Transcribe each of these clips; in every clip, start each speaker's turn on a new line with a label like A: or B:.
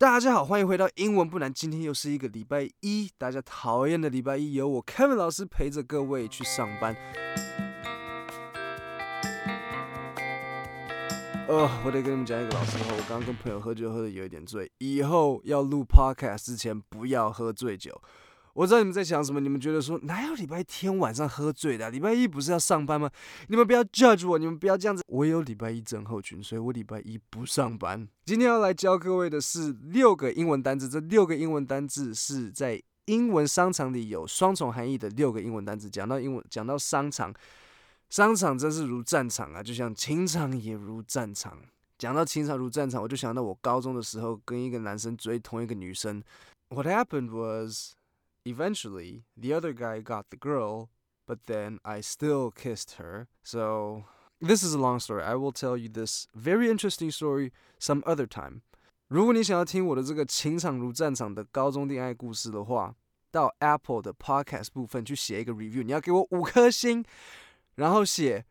A: 大家好，欢迎回到英文不难。今天又是一个礼拜一，大家讨厌的礼拜一，由我 Kevin 老师陪着各位去上班。呃，我得跟你们讲一个老实话，我刚刚跟朋友喝酒喝的有一点醉，以后要录 Podcast 之前不要喝醉酒。我知道你们在想什么，你们觉得说哪有礼拜天晚上喝醉的？礼拜一不是要上班吗？你们不要 judge 我，你们不要这样子。我有礼拜一症候群，所以我礼拜一不上班。今天要来教各位的是六个英文单字，这六个英文单字是在英文商场里有双重含义的六个英文单字。讲到英文，讲到商场，商场真是如战场啊，就像情场也如战场。讲到情场如战场，我就想到我高中的时候跟一个男生追同一个女生。What happened was Eventually, the other guy got the girl, but then I still kissed her. So, this is a long story. I will tell you this very interesting story some other time. 如果你想要听我的这个情场如战场的高中恋爱故事的话，到 Apple 的 Podcast 部分去写一个 review，你要给我五颗星，然后写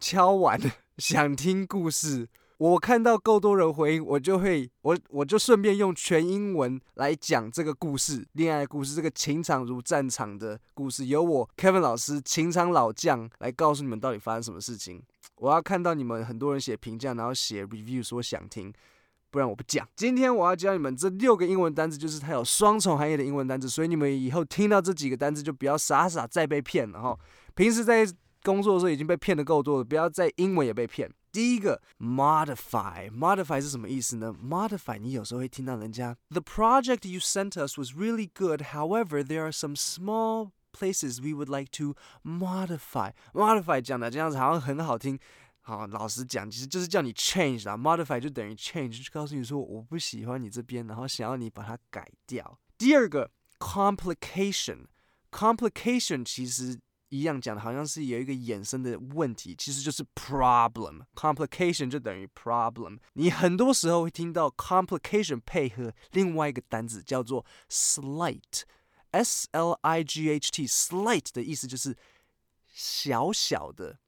A: 敲碗想听故事。 我看到够多人回应，我就会我我就顺便用全英文来讲这个故事，恋爱故事，这个情场如战场的故事，由我 Kevin 老师情场老将来告诉你们到底发生什么事情。我要看到你们很多人写评价，然后写 review 说想听，不然我不讲。今天我要教你们这六个英文单字，就是它有双重含义的英文单字，所以你们以后听到这几个单字就不要傻傻再被骗了哈。平时在工作的时候已经被骗的够多了，不要在英文也被骗。第一个 modify，modify 是什么意思呢？modify 你有时候会听到人家 The project you sent us was really good. However, there are some small places we would like to modify. modify 讲的这样子好像很好听。好，老实讲，其实就是叫你 change 啦。modify 就等于 change，就告诉你说我不喜欢你这边，然后想要你把它改掉。第二个 complication，complication 其实。 一样讲的好像是有一个衍生的问题，其实就是 problem，complication 就等于 problem。你很多时候会听到 complication 配合另外一个单字叫做 slight，s l i g h t，slight 的意思就是小小的。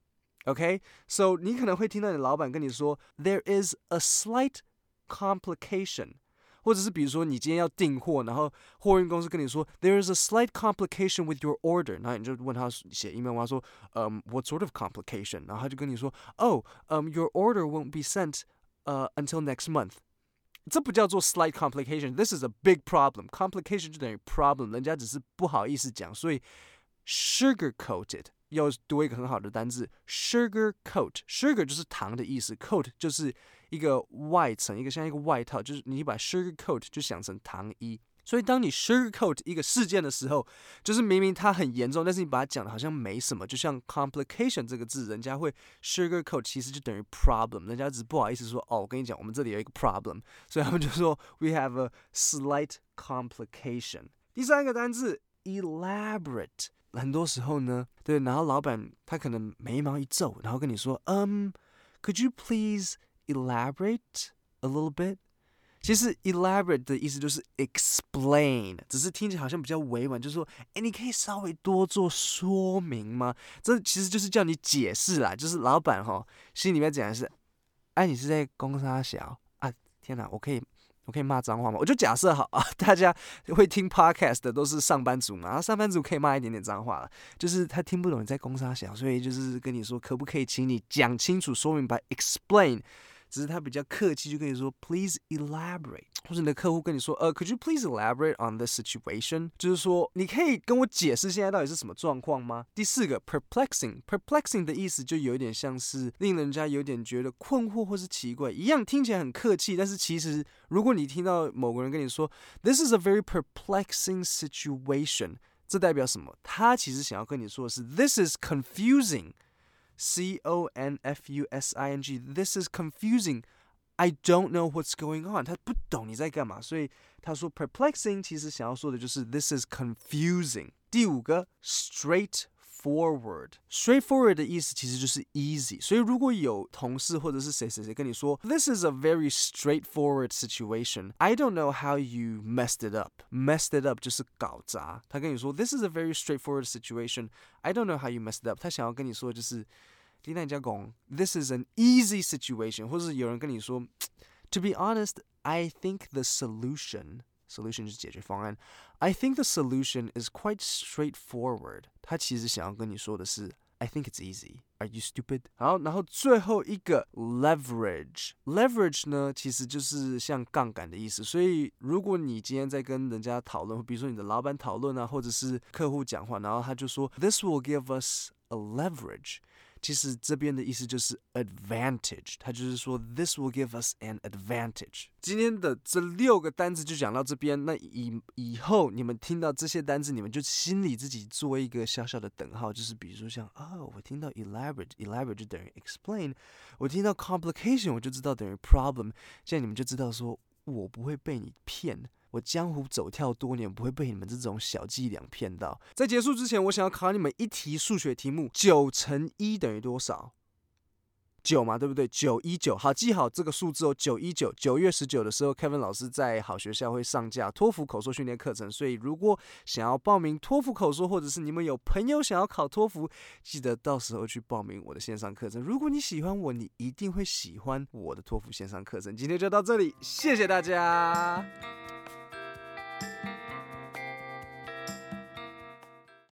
A: OK，so、你可能会听到你老板跟你说 there is a slight complication。或者是比如说你今天要订货，然后货运公司跟你说 there is a slight complication with your order，然后你就问他写 email，他说嗯、um, what sort of complication？然后他就跟你说 oh um your order won't be sent uh until next month。这不叫做 slight complication，this is a big problem。complication 就等于 problem，人家只是不好意思讲，所以 sugar coated。要多一个很好的单字，sugar coat，sugar 就是糖的意思，coat 就是 一个外层，一个像一个外套，就是你把 sugar coat 就想成糖衣。所以当你 sugar coat 一个事件的时候，就是明明它很严重，但是你把它讲的好像没什么，就像 complication 这个字，人家会 sugar coat 其实就等于 problem，人家只不好意思说哦，我跟你讲，我们这里有一个 problem，所以他们就说 we have a slight complication。第三个单字 elaborate。很多时候呢，对，然后老板他可能眉毛一皱，然后跟你说，嗯、um,，Could you please elaborate a little bit？其实 elaborate 的意思就是 explain，只是听起来好像比较委婉，就是说，哎，你可以稍微多做说明吗？这其实就是叫你解释啦，就是老板哈心里面讲的是，哎，你是在公三小啊？天哪，我可以。我可以骂脏话吗？我就假设好啊，大家会听 podcast 的都是上班族嘛，然后上班族可以骂一点点脏话了，就是他听不懂你在攻三小，所以就是跟你说，可不可以请你讲清楚说明白，explain。只是他比较客气，就跟你说 Please elaborate，或者你的客户跟你说呃、，Could you please elaborate on this situation？就是说你可以跟我解释现在到底是什么状况吗？第四个 perplexing，perplexing 的意思就有点像是令人家有点觉得困惑或是奇怪一样，听起来很客气，但是其实如果你听到某个人跟你说 This is a very perplexing situation，这代表什么？他其实想要跟你说的是 This is confusing。C O N F U S I N G. This is confusing. I don't know what's going on. 他不懂你在干嘛，所以他说 perplexing 其实想要说的就是 this is confusing。第五个 straightforward. Straightforward 的意思其实就是 easy。所以如果有同事或者是谁谁谁跟你说 this is a very straightforward situation. I don't know how you messed it up. Messed it up 就是搞砸。他跟你说 this is a very straightforward situation. I don't know how you messed it up. 他想要跟你说的就是。 听人家讲，This is an easy situation，或者是有人跟你说，To be honest, I think the solution solution 是解决方案。I think the solution is quite straightforward。他其实想要跟你说的是，I think it's easy。Are you stupid？好，然后最后一个 leverage。leverage 呢，其实就是像杠杆的意思。所以如果你今天在跟人家讨论，比如说你的老板讨论啊，或者是客户讲话，然后他就说，This will give us a leverage。 其实这边的意思就是 advantage，它就是说 this will give us an advantage。今天的这六个单词就讲到这边，那以以后你们听到这些单词，你们就心里自己做一个小小的等号，就是比如说像、哦，我听到 elaborate，elaborate 就等于 explain，我听到 complication，我就知道等于 problem，现在你们就知道说我不会被你骗。我江湖走跳多年，不会被你们这种小伎俩骗到。在结束之前，我想要考你们一题数学题目：九乘一等于多少？九嘛，对不对？九一九，好，记好这个数字哦。九一九，九月十九的时候，Kevin 老师在好学校会上架托福口说训练课程。所以，如果想要报名托福口说，或者是你们有朋友想要考托福，记得到时候去报名我的线上课程。如果你喜欢我，你一定会喜欢我的托福线上课程。今天就到这里，谢谢大家。